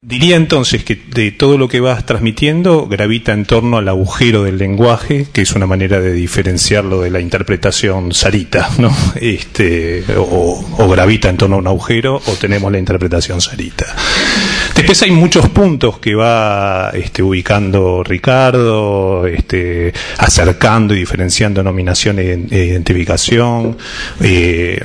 Diría entonces que de todo lo que vas transmitiendo gravita en torno al agujero del lenguaje, que es una manera de diferenciarlo de la interpretación sarita, ¿no? Este, o, o gravita en torno a un agujero, o tenemos la interpretación sarita. Después hay muchos puntos que va este, ubicando Ricardo, este, acercando y diferenciando nominación e identificación, eh,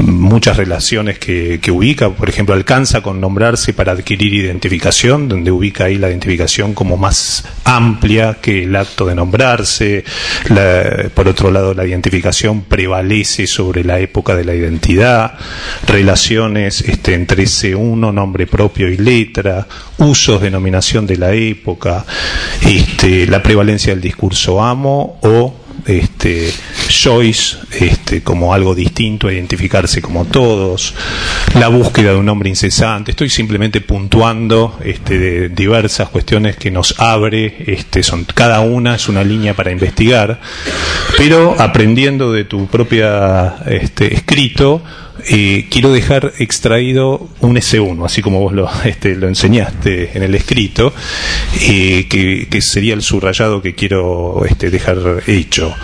muchas relaciones que, que, ubica, por ejemplo, alcanza con nombrarse para adquirir identificación, donde ubica ahí la identificación como más amplia que el acto de nombrarse. La, por otro lado, la identificación prevalece sobre la época de la identidad, relaciones este, entre ese uno, nombre propio y letra, usos, denominación de la época, este, la prevalencia del discurso amo o este, Joyce este, como algo distinto identificarse como todos, la búsqueda de un hombre incesante. Estoy simplemente puntuando este, de diversas cuestiones que nos abre, este, son, cada una es una línea para investigar, pero aprendiendo de tu propia este, escrito, eh, quiero dejar extraído un S1, así como vos lo, este, lo enseñaste en el escrito, eh, que, sería el subrayado que quiero este, dejar hecho.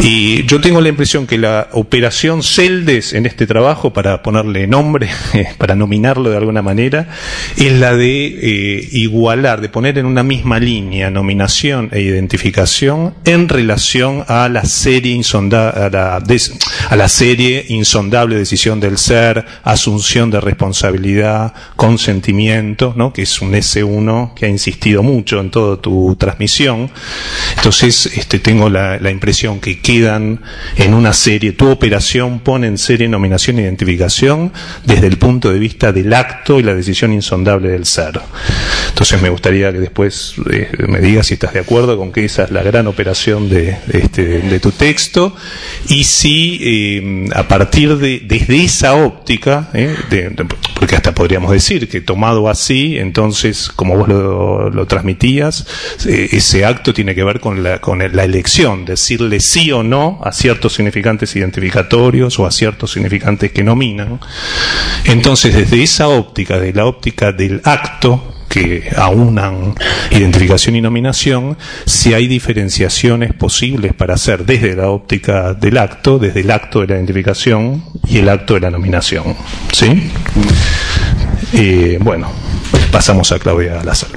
Y yo tengo la impresión que la operación Celdes en este trabajo, para ponerle nombre, para nominarlo de alguna manera, es la de eh, igualar, de poner en una misma línea nominación e identificación en relación a la serie insondable, a la, a la serie insondable decisión del ser, asunción de responsabilidad, consentimiento, ¿no? que es un S1 que ha insistido mucho en toda tu transmisión. Entonces, este, tengo la, la impresión que quedan en una serie, tu operación pone en serie nominación e identificación desde el punto de vista del acto y la decisión insondable del ser. Entonces me gustaría que después eh, me digas si estás de acuerdo con que esa es la gran operación de, este, de tu texto y si eh, a partir de desde esa óptica, ¿eh? de, porque hasta podríamos decir que tomado así, entonces, como vos lo, lo transmitías, eh, ese acto tiene que ver con la, con la elección, decirle sí o no a ciertos significantes identificatorios o a ciertos significantes que nominan. Entonces, desde esa óptica, de la óptica del acto, que aunan identificación y nominación, si hay diferenciaciones posibles para hacer desde la óptica del acto, desde el acto de la identificación y el acto de la nominación. ¿Sí? Eh, bueno, pasamos a Claudia Lázaro.